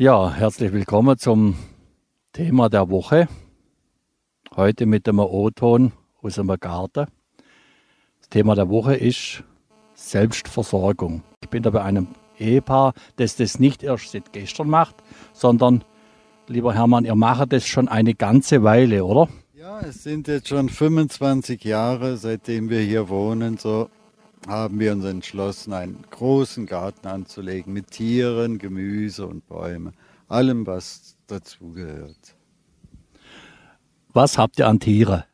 Ja, herzlich willkommen zum Thema der Woche. Heute mit dem O-Ton aus dem Garten. Das Thema der Woche ist Selbstversorgung. Ich bin da bei einem Ehepaar, das das nicht erst seit gestern macht, sondern, lieber Hermann, ihr macht das schon eine ganze Weile, oder? Ja, es sind jetzt schon 25 Jahre, seitdem wir hier wohnen, so haben wir uns entschlossen, einen großen Garten anzulegen mit Tieren, Gemüse und Bäumen, allem, was dazugehört. Was habt ihr an Tiere?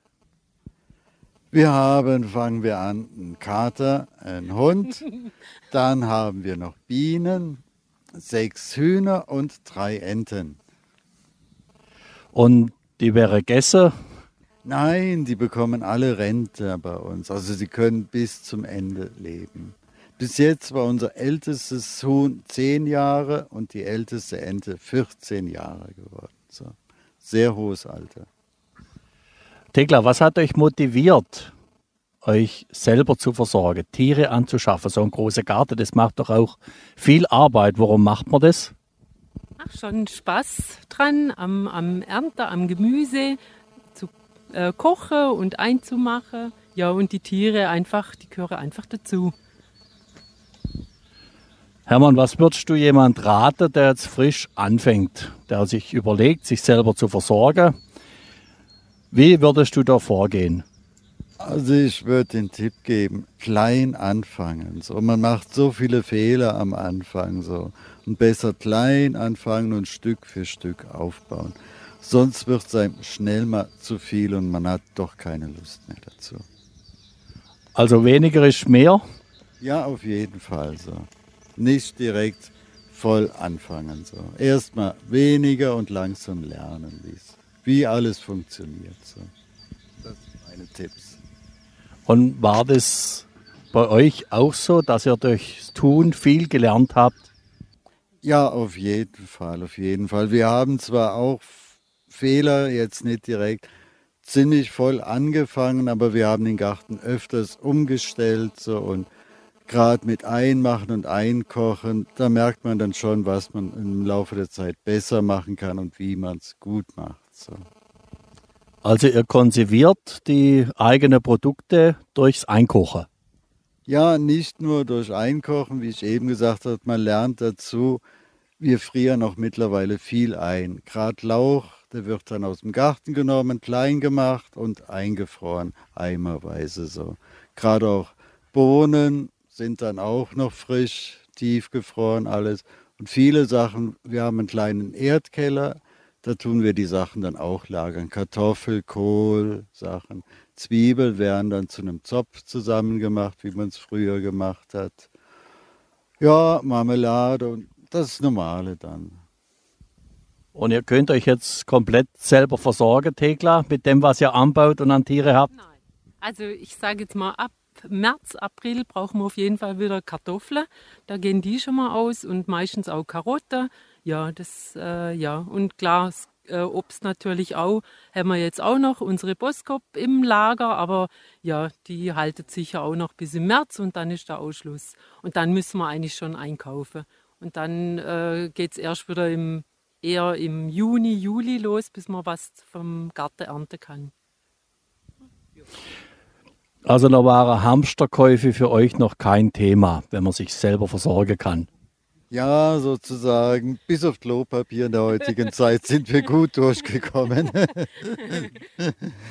Wir haben, fangen wir an, einen Kater, einen Hund, dann haben wir noch Bienen, sechs Hühner und drei Enten. Und die wäre Gäste? Nein, die bekommen alle Rente bei uns. Also sie können bis zum Ende leben. Bis jetzt war unser ältestes Huhn zehn Jahre und die älteste Ente 14 Jahre geworden. So. Sehr hohes Alter. Thekla, was hat euch motiviert, euch selber zu versorgen, Tiere anzuschaffen? So ein großer Garten, das macht doch auch viel Arbeit. Warum macht man das? Ach, schon Spaß dran am, am Ernten, am Gemüse äh, kochen und einzumachen. Ja, und die Tiere einfach, die gehören einfach dazu. Hermann, was würdest du jemand raten, der jetzt frisch anfängt, der sich überlegt, sich selber zu versorgen? Wie würdest du da vorgehen? Also ich würde den Tipp geben, klein anfangen. So, man macht so viele Fehler am Anfang so. Und besser klein anfangen und Stück für Stück aufbauen. Sonst wird es einem schnell mal zu viel und man hat doch keine Lust mehr dazu. Also weniger ist mehr? Ja, auf jeden Fall so. Nicht direkt voll anfangen so. Erstmal weniger und langsam lernen, wie alles funktioniert. So. Das sind meine Tipps. Und war das bei euch auch so, dass ihr durchs Tun viel gelernt habt? Ja, auf jeden Fall, auf jeden Fall. Wir haben zwar auch Fehler, jetzt nicht direkt ziemlich voll angefangen, aber wir haben den Garten öfters umgestellt so und gerade mit Einmachen und Einkochen, da merkt man dann schon, was man im Laufe der Zeit besser machen kann und wie man es gut macht. So. Also ihr konserviert die eigenen Produkte durchs Einkochen? Ja, nicht nur durch Einkochen, wie ich eben gesagt habe, man lernt dazu, wir frieren auch mittlerweile viel ein. Gerade Lauch, der wird dann aus dem Garten genommen, klein gemacht und eingefroren, eimerweise so. Gerade auch Bohnen sind dann auch noch frisch, tiefgefroren alles. Und viele Sachen, wir haben einen kleinen Erdkeller, da tun wir die Sachen dann auch lagern. Kartoffel, Kohl, Sachen. Zwiebel werden dann zu einem Zopf zusammengemacht, wie man es früher gemacht hat. Ja, Marmelade und das Normale dann. Und ihr könnt euch jetzt komplett selber versorgen, Thekla, mit dem, was ihr anbaut und an Tiere habt? Nein. Also ich sage jetzt mal, ab März, April brauchen wir auf jeden Fall wieder Kartoffeln. Da gehen die schon mal aus und meistens auch Karotten. Ja, das, äh, ja. Und klar, äh, Obst natürlich auch. Haben wir jetzt auch noch unsere Boskop im Lager, aber ja, die haltet sicher auch noch bis im März und dann ist der Ausschluss. Und dann müssen wir eigentlich schon einkaufen. Und dann äh, geht es erst wieder im, eher im Juni, Juli los, bis man was vom Garten ernten kann. Also da waren Hamsterkäufe für euch noch kein Thema, wenn man sich selber versorgen kann. Ja, sozusagen, bis auf Klopapier in der heutigen Zeit sind wir gut durchgekommen.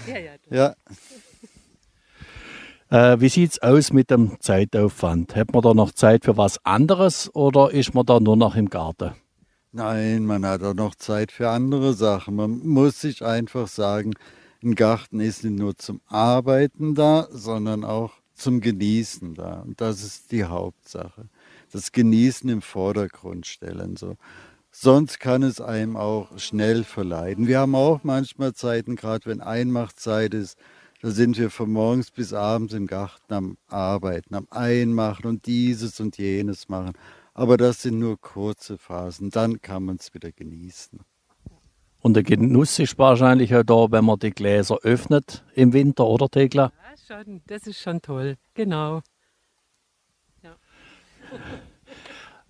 Ja, ja. ja. Äh, wie sieht es aus mit dem Zeitaufwand? Hat man da noch Zeit für was anderes oder ist man da nur noch im Garten? Nein, man hat auch noch Zeit für andere Sachen. Man muss sich einfach sagen, ein Garten ist nicht nur zum Arbeiten da, sondern auch zum Genießen da. Und das ist die Hauptsache. Das Genießen im Vordergrund stellen. So. Sonst kann es einem auch schnell verleiden. Wir haben auch manchmal Zeiten, gerade wenn Einmachzeit ist, da sind wir von morgens bis abends im Garten am Arbeiten, am Einmachen und dieses und jenes machen. Aber das sind nur kurze Phasen. Dann kann man es wieder genießen. Und der Genuss ist wahrscheinlich auch da, wenn man die Gläser öffnet im Winter, oder Thekla? Ja, schon. Das ist schon toll. Genau.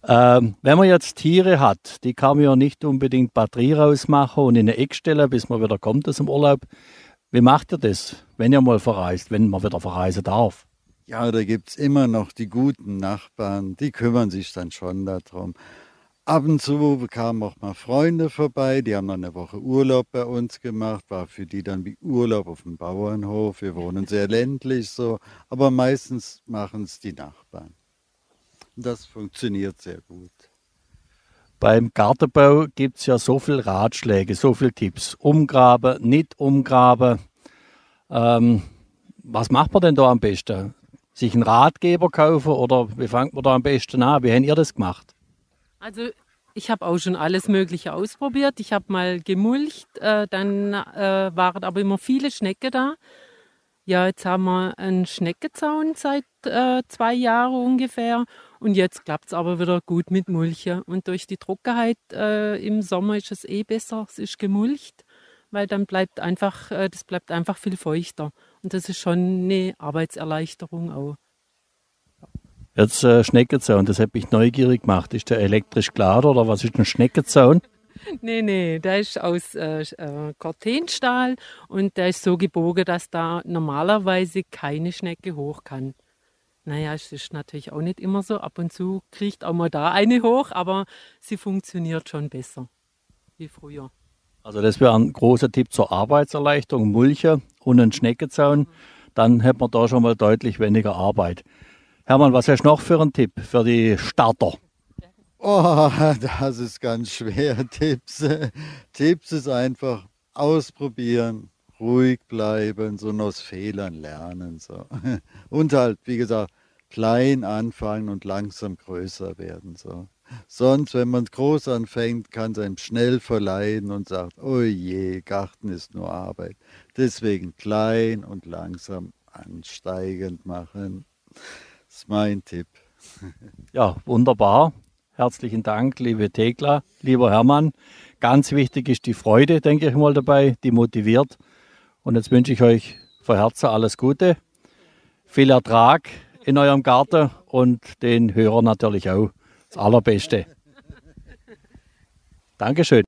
Ähm, wenn man jetzt Tiere hat, die kann man ja nicht unbedingt Batterie rausmachen und in eine Eck stellen, bis man wieder kommt aus dem Urlaub. Wie macht ihr das, wenn ihr mal verreist, wenn man wieder verreisen darf? Ja, da gibt es immer noch die guten Nachbarn, die kümmern sich dann schon darum. Ab und zu kamen auch mal Freunde vorbei, die haben dann eine Woche Urlaub bei uns gemacht, war für die dann wie Urlaub auf dem Bauernhof. Wir wohnen sehr ländlich so, aber meistens machen es die Nachbarn. Das funktioniert sehr gut. Beim Gartenbau gibt es ja so viele Ratschläge, so viele Tipps. Umgraben, nicht umgraben. Ähm, was macht man denn da am besten? Sich einen Ratgeber kaufen oder wie fängt man da am besten an? Wie habt ihr das gemacht? Also ich habe auch schon alles Mögliche ausprobiert. Ich habe mal gemulcht, äh, dann äh, waren aber immer viele Schnecke da. Ja, jetzt haben wir einen Schneckezaun seit äh, zwei Jahren ungefähr. Und jetzt klappt es aber wieder gut mit Mulchen. Und durch die Trockenheit äh, im Sommer ist es eh besser, es ist gemulcht, weil dann bleibt einfach, äh, das bleibt einfach viel feuchter. Und das ist schon eine Arbeitserleichterung auch. Jetzt äh, Schneckenzaun, das hat mich neugierig gemacht. Ist der elektrisch geladen oder was ist ein Schneckenzaun? Nee, nee, der ist aus äh, äh, Cortenstahl und der ist so gebogen, dass da normalerweise keine Schnecke hoch kann. Naja, es ist natürlich auch nicht immer so. Ab und zu kriegt auch mal da eine hoch, aber sie funktioniert schon besser wie früher. Also das wäre ein großer Tipp zur Arbeitserleichterung, Mulche und ein Schneckenzaun. Dann hätte man da schon mal deutlich weniger Arbeit. Hermann, was hast du noch für einen Tipp für die Starter? Oh, das ist ganz schwer. Tipps. Tipps ist einfach ausprobieren, ruhig bleiben, so aus Fehlern lernen. So. Und halt, wie gesagt, klein anfangen und langsam größer werden. So. Sonst, wenn man groß anfängt, kann es einem schnell verleiden und sagt, oh je, Garten ist nur Arbeit. Deswegen klein und langsam ansteigend machen. Das ist mein Tipp. Ja, wunderbar. Herzlichen Dank, liebe Thekla, lieber Hermann. Ganz wichtig ist die Freude, denke ich mal, dabei, die motiviert. Und jetzt wünsche ich euch von Herzen alles Gute, viel Ertrag in eurem Garten und den Hörern natürlich auch das Allerbeste. Dankeschön.